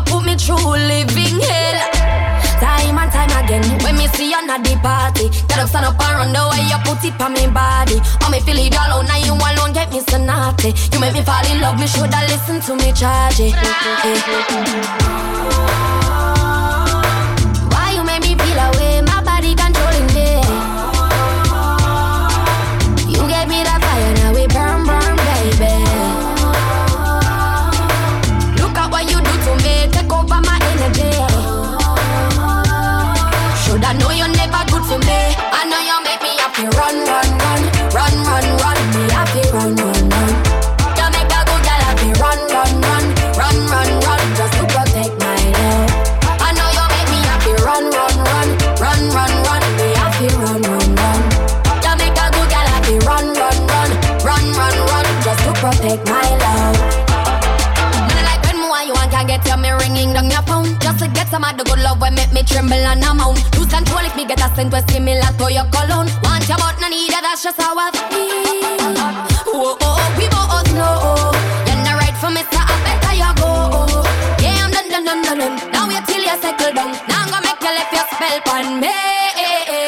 me through living hell. Time and time again, when me see you at the party, get up, stand up and run the way you put it on me body. Oh, me feel it all out, now you alone get me so naughty. You make me fall in love, me shoulda listen to me charge it. Protect my love. I like when more you want can get you me ringing down your phone? Just to get some of the good love when make me tremble and I'm on Lose control if me get a scent where similar to your cologne. Want your but no need it, that's just how I feel. Whoa, oh, oh, we both know. You're not right for me, so I better you go. Yeah, I'm done, done, done, done, done. Now wait till you settle down. Now I'm gonna make you left your spell on me